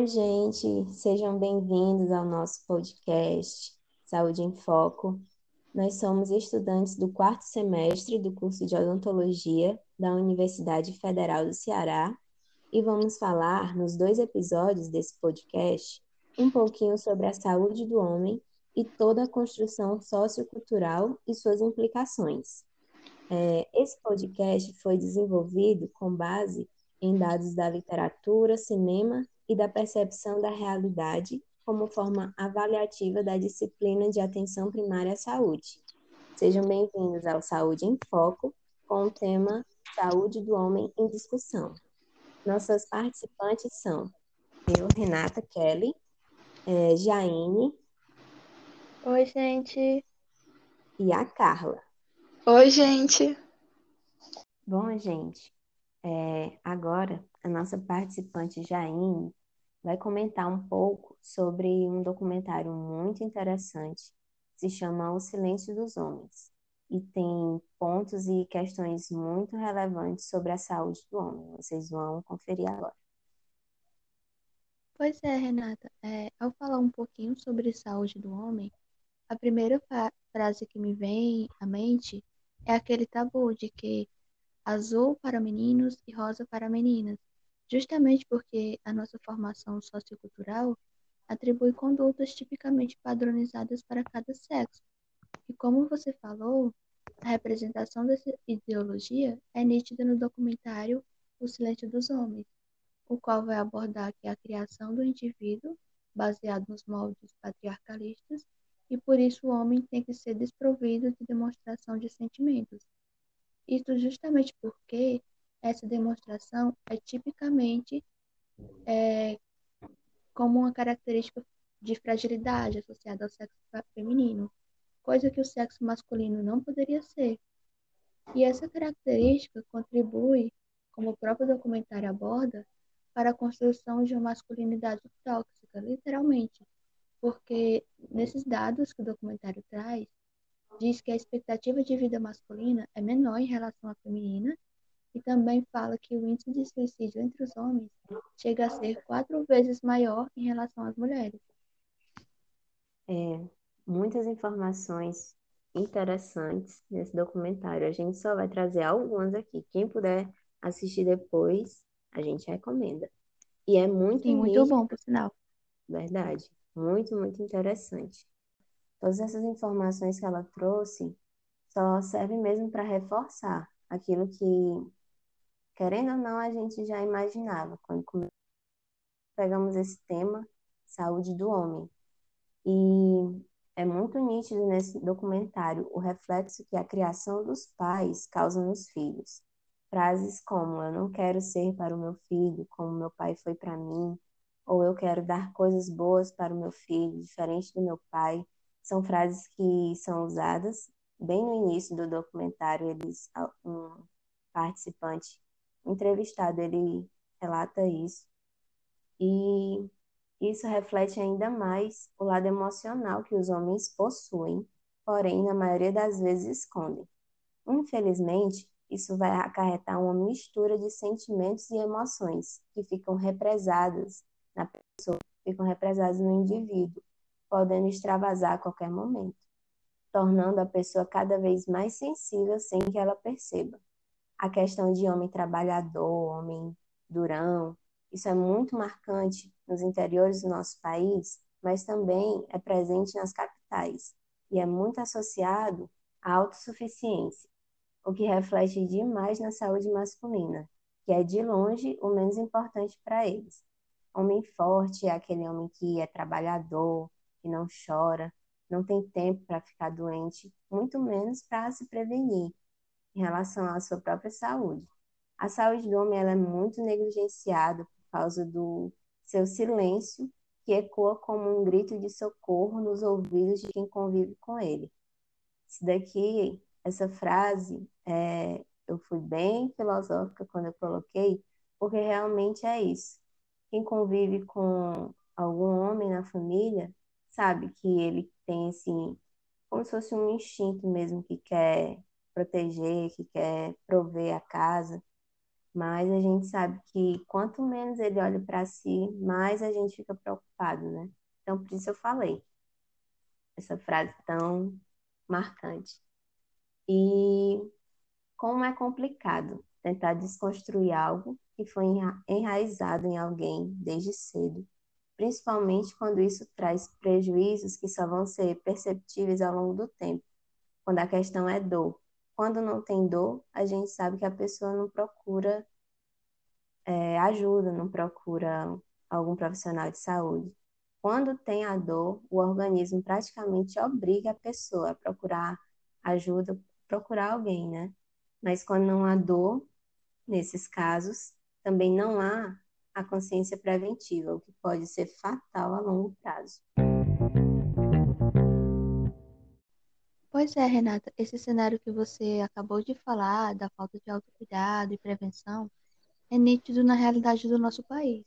Oi, gente, sejam bem-vindos ao nosso podcast Saúde em Foco. Nós somos estudantes do quarto semestre do curso de Odontologia da Universidade Federal do Ceará e vamos falar, nos dois episódios desse podcast, um pouquinho sobre a saúde do homem e toda a construção sociocultural e suas implicações. É, esse podcast foi desenvolvido com base em dados da literatura, cinema e da percepção da realidade como forma avaliativa da disciplina de atenção primária à saúde. Sejam bem-vindos ao Saúde em Foco, com o tema Saúde do Homem em Discussão. Nossas participantes são eu, Renata Kelly, é, Jaine. Oi, gente. E a Carla. Oi, gente. Bom, gente, é, agora a nossa participante Jaine vai comentar um pouco sobre um documentário muito interessante, se chama O Silêncio dos Homens, e tem pontos e questões muito relevantes sobre a saúde do homem. Vocês vão conferir agora. Pois é, Renata. É, ao falar um pouquinho sobre saúde do homem, a primeira frase que me vem à mente é aquele tabu de que azul para meninos e rosa para meninas, justamente porque a nossa formação sociocultural atribui condutas tipicamente padronizadas para cada sexo. E como você falou, a representação dessa ideologia é nítida no documentário O Silêncio dos Homens, o qual vai abordar que a criação do indivíduo, baseado nos moldes patriarcalistas, e por isso o homem tem que ser desprovido de demonstração de sentimentos. Isso justamente porque essa demonstração é tipicamente é, como uma característica de fragilidade associada ao sexo feminino, coisa que o sexo masculino não poderia ser. E essa característica contribui, como o próprio documentário aborda, para a construção de uma masculinidade tóxica, literalmente, porque nesses dados que o documentário traz, diz que a expectativa de vida masculina é menor em relação à feminina e também fala que o índice de suicídio entre os homens chega a ser quatro vezes maior em relação às mulheres. É, muitas informações interessantes nesse documentário. A gente só vai trazer algumas aqui. Quem puder assistir depois, a gente recomenda. E é muito Sim, muito bom, por sinal. Verdade. Muito, muito interessante. Todas essas informações que ela trouxe só servem mesmo para reforçar aquilo que querendo ou não, a gente já imaginava quando pegamos esse tema, saúde do homem. E é muito nítido nesse documentário o reflexo que a criação dos pais causa nos filhos. Frases como eu não quero ser para o meu filho como meu pai foi para mim, ou eu quero dar coisas boas para o meu filho, diferente do meu pai, são frases que são usadas bem no início do documentário. Eles, um participante entrevistado, ele relata isso. E isso reflete ainda mais o lado emocional que os homens possuem, porém, na maioria das vezes escondem. Infelizmente, isso vai acarretar uma mistura de sentimentos e emoções que ficam represadas na pessoa, ficam represadas no indivíduo, podendo extravasar a qualquer momento, tornando a pessoa cada vez mais sensível sem que ela perceba a questão de homem trabalhador, homem durão, isso é muito marcante nos interiores do nosso país, mas também é presente nas capitais e é muito associado à autossuficiência, o que reflete demais na saúde masculina, que é de longe o menos importante para eles. Homem forte é aquele homem que é trabalhador, que não chora, não tem tempo para ficar doente, muito menos para se prevenir em relação à sua própria saúde. A saúde do homem é muito negligenciada por causa do seu silêncio, que ecoa como um grito de socorro nos ouvidos de quem convive com ele. Isso daqui, essa frase, é, eu fui bem filosófica quando eu coloquei, porque realmente é isso. Quem convive com algum homem na família sabe que ele tem assim, como se fosse um instinto mesmo que quer proteger, que quer prover a casa. Mas a gente sabe que quanto menos ele olha para si, mais a gente fica preocupado, né? Então, por isso eu falei essa frase tão marcante. E como é complicado tentar desconstruir algo que foi enraizado em alguém desde cedo, principalmente quando isso traz prejuízos que só vão ser perceptíveis ao longo do tempo, quando a questão é dor. Quando não tem dor, a gente sabe que a pessoa não procura é, ajuda, não procura algum profissional de saúde. Quando tem a dor, o organismo praticamente obriga a pessoa a procurar ajuda, procurar alguém, né? Mas quando não há dor, nesses casos, também não há a consciência preventiva, o que pode ser fatal a longo prazo. Pois é, Renata, esse cenário que você acabou de falar, da falta de autocuidado e prevenção, é nítido na realidade do nosso país.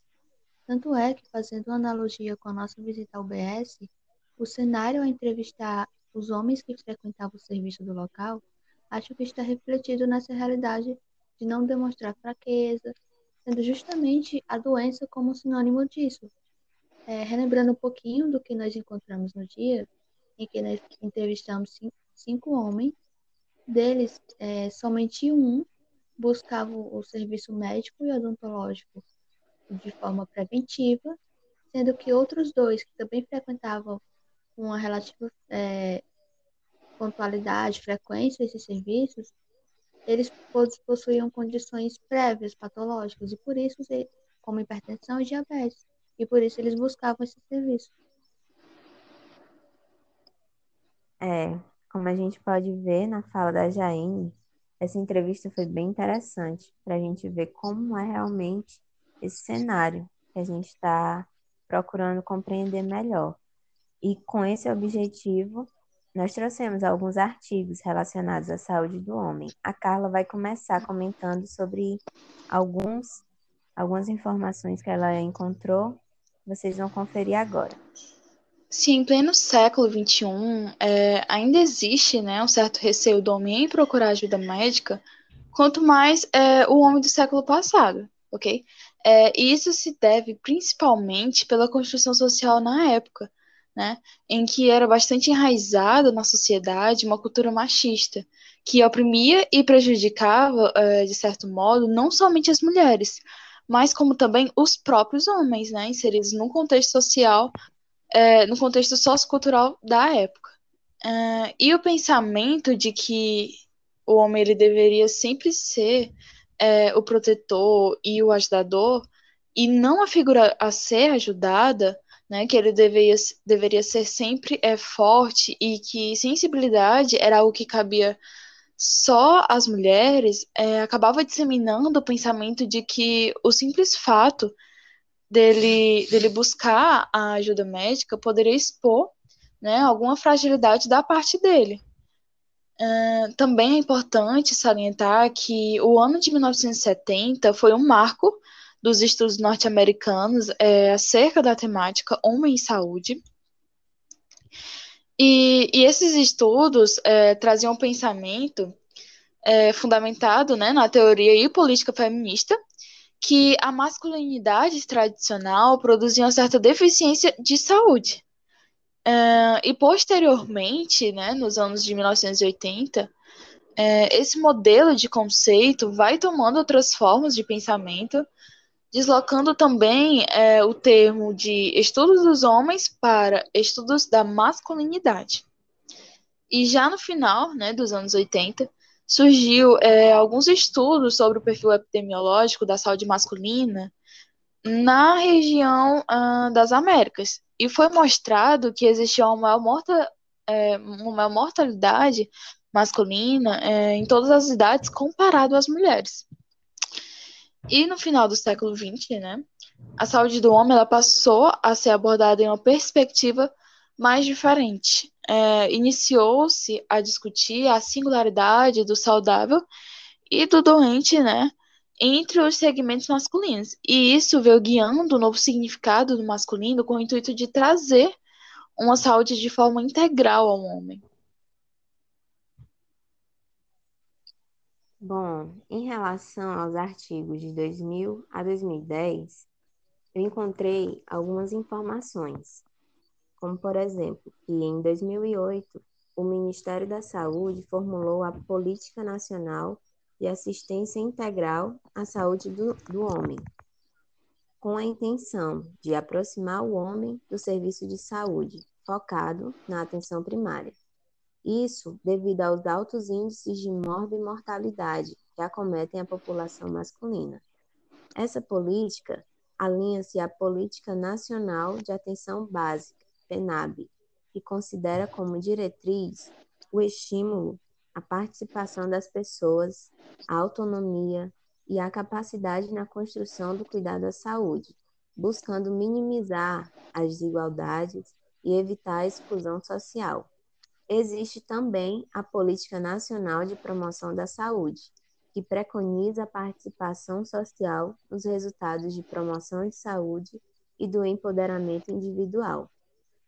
Tanto é que, fazendo uma analogia com a nossa visita ao BS, o cenário ao entrevistar os homens que frequentavam o serviço do local, acho que está refletido nessa realidade de não demonstrar fraqueza, sendo justamente a doença como sinônimo disso. É, relembrando um pouquinho do que nós encontramos no dia, em que nós entrevistamos cinco, homens, deles, é, somente um buscava o serviço médico e odontológico de forma preventiva, sendo que outros dois que também frequentavam com uma relativa é, pontualidade, frequência esses serviços, eles possuíam condições prévias patológicas e por isso, como hipertensão e diabetes, e por isso eles buscavam esse serviço. É, como a gente pode ver na fala da Jaine, essa entrevista foi bem interessante para a gente ver como é realmente esse cenário que a gente está procurando compreender melhor. E com esse objetivo, nós trouxemos alguns artigos relacionados à saúde do homem. A Carla vai começar comentando sobre alguns, algumas informações que ela encontrou. Vocês vão conferir agora. Sim, em pleno século XXI, é, ainda existe né, um certo receio do homem em procurar ajuda médica, quanto mais é, o homem do século passado, ok? É, e isso se deve principalmente pela construção social na época, né, em que era bastante enraizada na sociedade uma cultura machista, que oprimia e prejudicava, é, de certo modo, não somente as mulheres, mas como também os próprios homens, né, inseridos num contexto social, é, no contexto sociocultural da época. É, e o pensamento de que o homem ele deveria sempre ser é, o protetor e o ajudador, e não a figura a ser ajudada, né, que ele deveria, deveria ser sempre é, forte e que sensibilidade era algo que cabia só às mulheres, é, acabava disseminando o pensamento de que o simples fato dele, dele buscar a ajuda médica poderia expor né, alguma fragilidade da parte dele. Uh, também é importante salientar que o ano de 1970 foi um marco dos estudos norte-americanos é, acerca da temática Homem e Saúde. E, e esses estudos é, traziam um pensamento é, fundamentado né, na teoria e política feminista, que a masculinidade tradicional produzia uma certa deficiência de saúde. Uh, e posteriormente, né, nos anos de 1980, é, esse modelo de conceito vai tomando outras formas de pensamento, deslocando também é, o termo de estudos dos homens para estudos da masculinidade. E já no final né, dos anos 80, surgiu é, alguns estudos sobre o perfil epidemiológico da saúde masculina na região uh, das Américas, e foi mostrado que existia uma maior, morta, é, uma mortalidade masculina é, em todas as idades comparado às mulheres. E no final do século XX, né, a saúde do homem ela passou a ser abordada em uma perspectiva mais diferente. É, Iniciou-se a discutir a singularidade do saudável e do doente, né, entre os segmentos masculinos. E isso veio guiando o novo significado do masculino com o intuito de trazer uma saúde de forma integral ao homem. Bom, em relação aos artigos de 2000 a 2010, eu encontrei algumas informações, como por exemplo, que em 2008 o Ministério da Saúde formulou a Política Nacional de Assistência Integral à Saúde do, do Homem, com a intenção de aproximar o homem do serviço de saúde, focado na atenção primária. Isso devido aos altos índices de morbimortalidade que acometem a população masculina. Essa política alinha-se à Política Nacional de Atenção Básica, PENAB, que considera como diretriz o estímulo à participação das pessoas, a autonomia e a capacidade na construção do cuidado à saúde, buscando minimizar as desigualdades e evitar a exclusão social. Existe também a Política Nacional de Promoção da Saúde, que preconiza a participação social nos resultados de promoção de saúde e do empoderamento individual.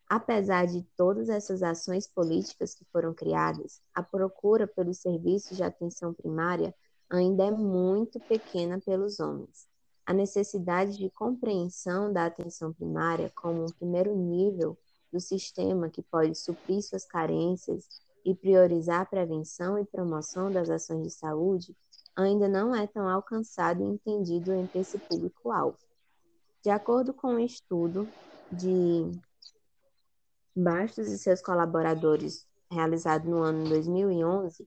Apesar de todas essas ações políticas que foram criadas, a procura pelos serviços de atenção primária ainda é muito pequena pelos homens. A necessidade de compreensão da atenção primária como um primeiro nível do sistema que pode suprir suas carências e priorizar a prevenção e promoção das ações de saúde ainda não é tão alcançado e entendido entre esse público-alvo. De acordo com um estudo de Bastos e seus colaboradores, realizado no ano 2011,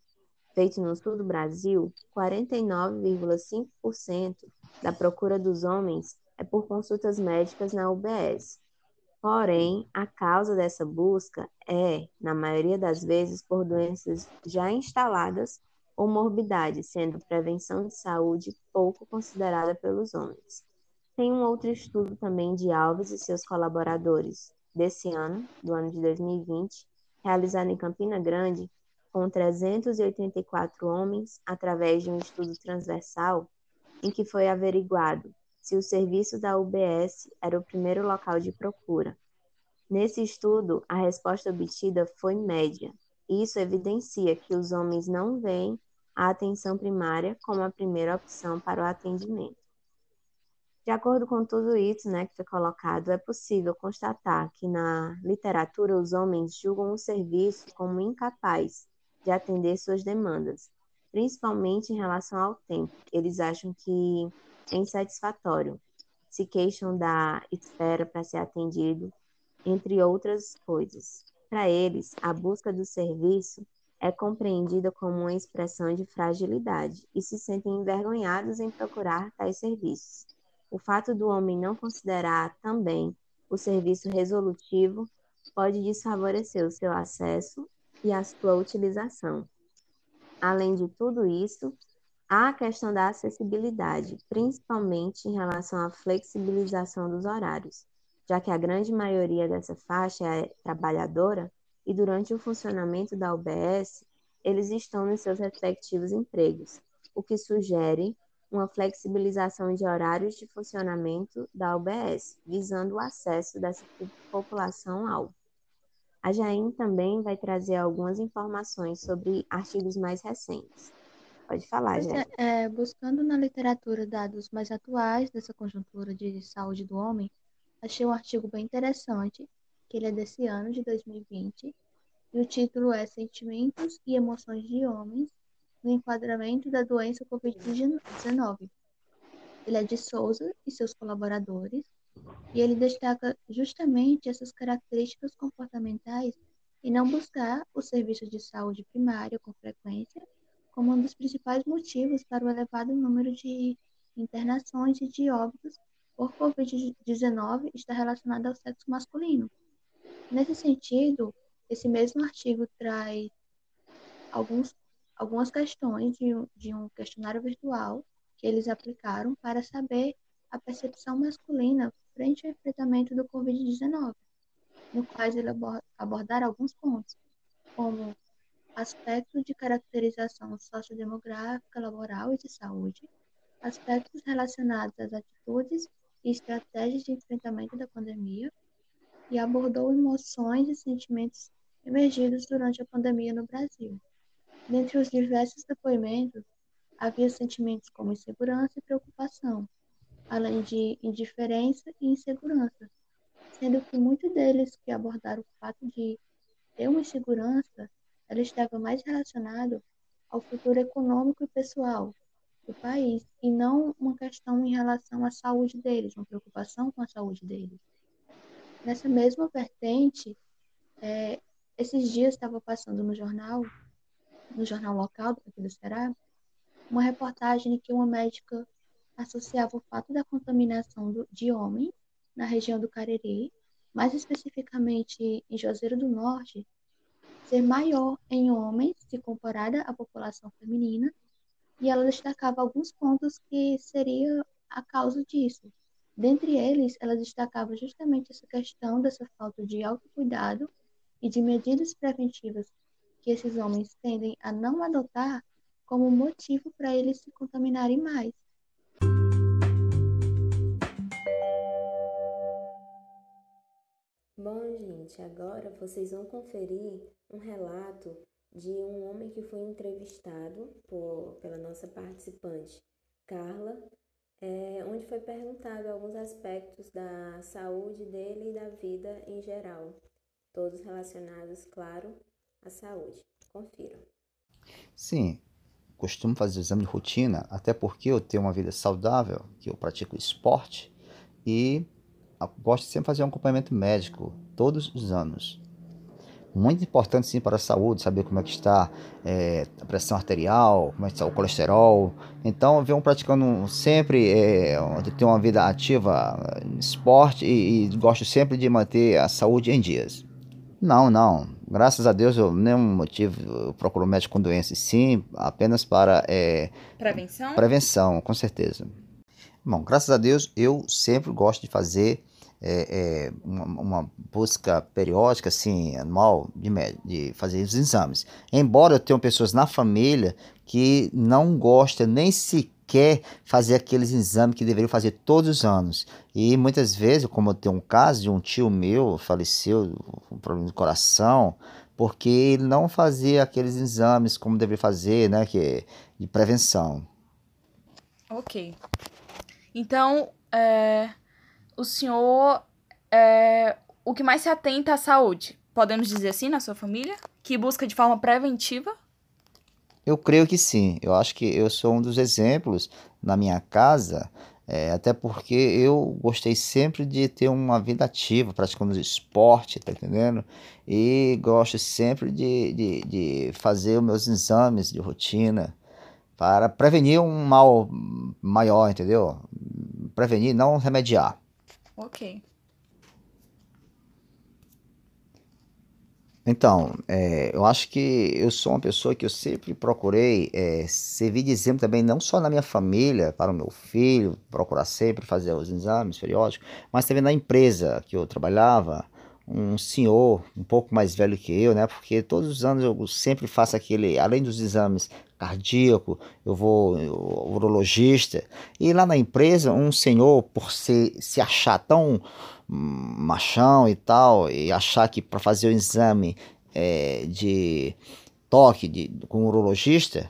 feito no sul do Brasil, 49,5% da procura dos homens é por consultas médicas na UBS. Porém, a causa dessa busca é, na maioria das vezes, por doenças já instaladas ou morbidades, sendo prevenção de saúde pouco considerada pelos homens. Tem um outro estudo também de Alves e seus colaboradores, desse ano, do ano de 2020, realizado em Campina Grande, com 384 homens, através de um estudo transversal, em que foi averiguado se o serviço da UBS era o primeiro local de procura. Nesse estudo, a resposta obtida foi média. Isso evidencia que os homens não veem a atenção primária como a primeira opção para o atendimento. De acordo com tudo isso né, que foi colocado, é possível constatar que na literatura os homens julgam o serviço como incapaz de atender suas demandas, principalmente em relação ao tempo. Eles acham que é insatisfatório, se queixam da espera para ser atendido, entre outras coisas. Para eles, a busca do serviço é compreendida como uma expressão de fragilidade e se sentem envergonhados em procurar tais serviços. O fato do homem não considerar também o serviço resolutivo pode desfavorecer o seu acesso e a sua utilização. Além de tudo isso, há a questão da acessibilidade, principalmente em relação à flexibilização dos horários, já que a grande maioria dessa faixa é trabalhadora e durante o funcionamento da UBS, eles estão nos seus respectivos empregos, o que sugere uma flexibilização de horários de funcionamento da UBS, visando o acesso dessa população-alvo. A Jaim também vai trazer algumas informações sobre artigos mais recentes. Pode falar, Jaim. É, é, buscando na literatura dados mais atuais dessa conjuntura de saúde do homem, achei um artigo bem interessante, que ele é desse ano, de 2020, e o título é Sentimentos e Emoções de Homens no enquadramento da doença Covid-19. Ele é de Souza e seus colaboradores, e ele destaca justamente essas características comportamentais e não buscar o serviço de saúde primária com frequência como um dos principais motivos para o elevado número de internações e de óbitos por Covid-19 está relacionado ao sexo masculino. Nesse sentido, esse mesmo artigo traz alguns algumas questões de, de um questionário virtual que eles aplicaram para saber a percepção masculina frente ao enfrentamento do Covid-19, no qual eles abordaram alguns pontos, como aspectos de caracterização sociodemográfica, laboral e de saúde, aspectos relacionados às atitudes e estratégias de enfrentamento da pandemia, e abordou emoções e sentimentos emergidos durante a pandemia no Brasil. Dentre os diversos depoimentos, havia sentimentos como insegurança e preocupação, além de indiferença e insegurança, sendo que muitos deles que abordaram o fato de ter uma insegurança, ela estava mais relacionado ao futuro econômico e pessoal do país e não uma questão em relação à saúde deles, uma preocupação com a saúde deles. Nessa mesma vertente, é, esses dias estava passando no jornal, no jornal local aqui do Ceará, uma reportagem em que uma médica associava o fato da contaminação do, de homens na região do Cariri, mais especificamente em Juazeiro do Norte, ser maior em homens se comparada à população feminina, e ela destacava alguns pontos que seria a causa disso. Dentre eles, ela destacava justamente essa questão dessa falta de autocuidado e de medidas preventivas esses homens tendem a não adotar como motivo para eles se contaminarem mais. Bom, gente, agora vocês vão conferir um relato de um homem que foi entrevistado por, pela nossa participante, Carla, é, onde foi perguntado alguns aspectos da saúde dele e da vida em geral, todos relacionados, claro, à saúde. Confiram. Sim, costumo fazer exame de rotina, até porque eu tenho uma vida saudável, que eu pratico esporte e gosto de sempre fazer um acompanhamento médico todos os anos muito importante sim para a saúde, saber como é que está é, a pressão arterial, como é que está o colesterol. Então, venho praticando sempre, é, ter uma vida ativa, esporte e, e, gosto sempre de manter a saúde em dias. Não, não. Graças a Deus, eu nenhum motivo eu procuro médico com doenças, sim, apenas para é, prevenção. Prevenção, com certeza. Bom, graças a Deus, eu sempre gosto de fazer é, é, uma, uma, busca periódica, assim, anual, de, de fazer os exames. Embora eu tenha pessoas na família que não gostam nem sequer fazer aqueles exames que deveriam fazer todos os anos. E muitas vezes, como eu tenho um caso de um tio meu faleceu um problema de coração, porque ele não fazia aqueles exames como deveria fazer, né, que é de prevenção. Ok. Então, é, o senhor é o que mais se atenta à saúde, podemos dizer assim, na sua família? Que busca de forma preventiva? Eu creio que sim. Eu acho que eu sou um dos exemplos na minha casa, é, até porque eu gostei sempre de ter uma vida ativa, praticando esporte, tá entendendo? E gosto sempre de, de, de fazer os meus exames de rotina para prevenir um mal maior, entendeu? Prevenir, não remediar. Ok. Então, é, eu acho que eu sou uma pessoa que eu sempre procurei é, servir de exemplo também, não só na minha família, para o meu filho, procurar sempre fazer os exames periódicos, mas também na empresa que eu trabalhava, um senhor um pouco mais velho que eu, né? Porque todos os anos eu sempre faço aquele, além dos exames cardíaco, eu vou eu, urologista. E lá na empresa, um senhor, por se, se achar tão machão e tal, e achar que para fazer o exame é, de toque de, com o urologista,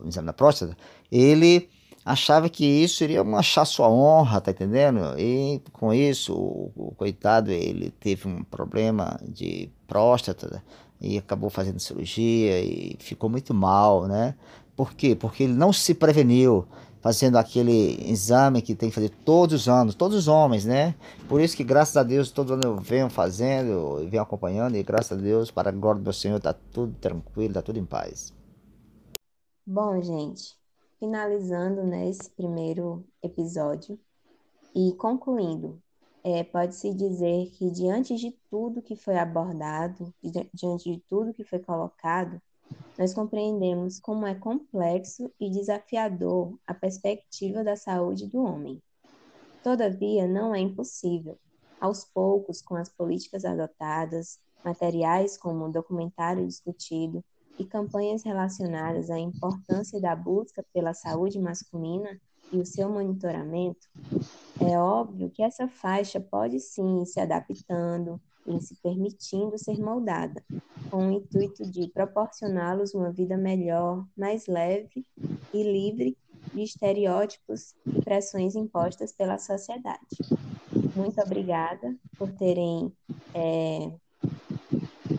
o exame da próstata, ele achava que isso iria manchar sua honra, tá entendendo? E com isso, o, o coitado, ele teve um problema de próstata e acabou fazendo cirurgia e ficou muito mal, né? Por quê? Porque ele não se preveniu fazendo aquele exame que tem que fazer todos os anos, todos os homens, né? Por isso que graças a Deus todo ano eu venho fazendo, eu venho acompanhando e graças a Deus, para a glória do meu Senhor, tá tudo tranquilo, tá tudo em paz. Bom, gente, finalizando né, esse primeiro episódio e concluindo, é, pode-se dizer que diante de tudo que foi abordado, diante de tudo que foi colocado, nós compreendemos como é complexo e desafiador a perspectiva da saúde do homem. Todavia, não é impossível. Aos poucos, com as políticas adotadas, materiais como o documentário discutido, e campanhas relacionadas à importância da busca pela saúde masculina e o seu monitoramento, é óbvio que essa faixa pode sim ir se adaptando e se permitindo ser moldada, com o intuito de proporcioná-los uma vida melhor, mais leve e livre de estereótipos e pressões impostas pela sociedade. Muito obrigada por terem é,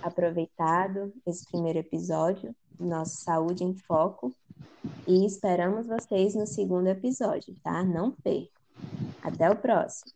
aproveitado esse primeiro episódio do nosso Saúde em Foco e esperamos vocês no segundo episódio, tá? Não percam. Até o próximo.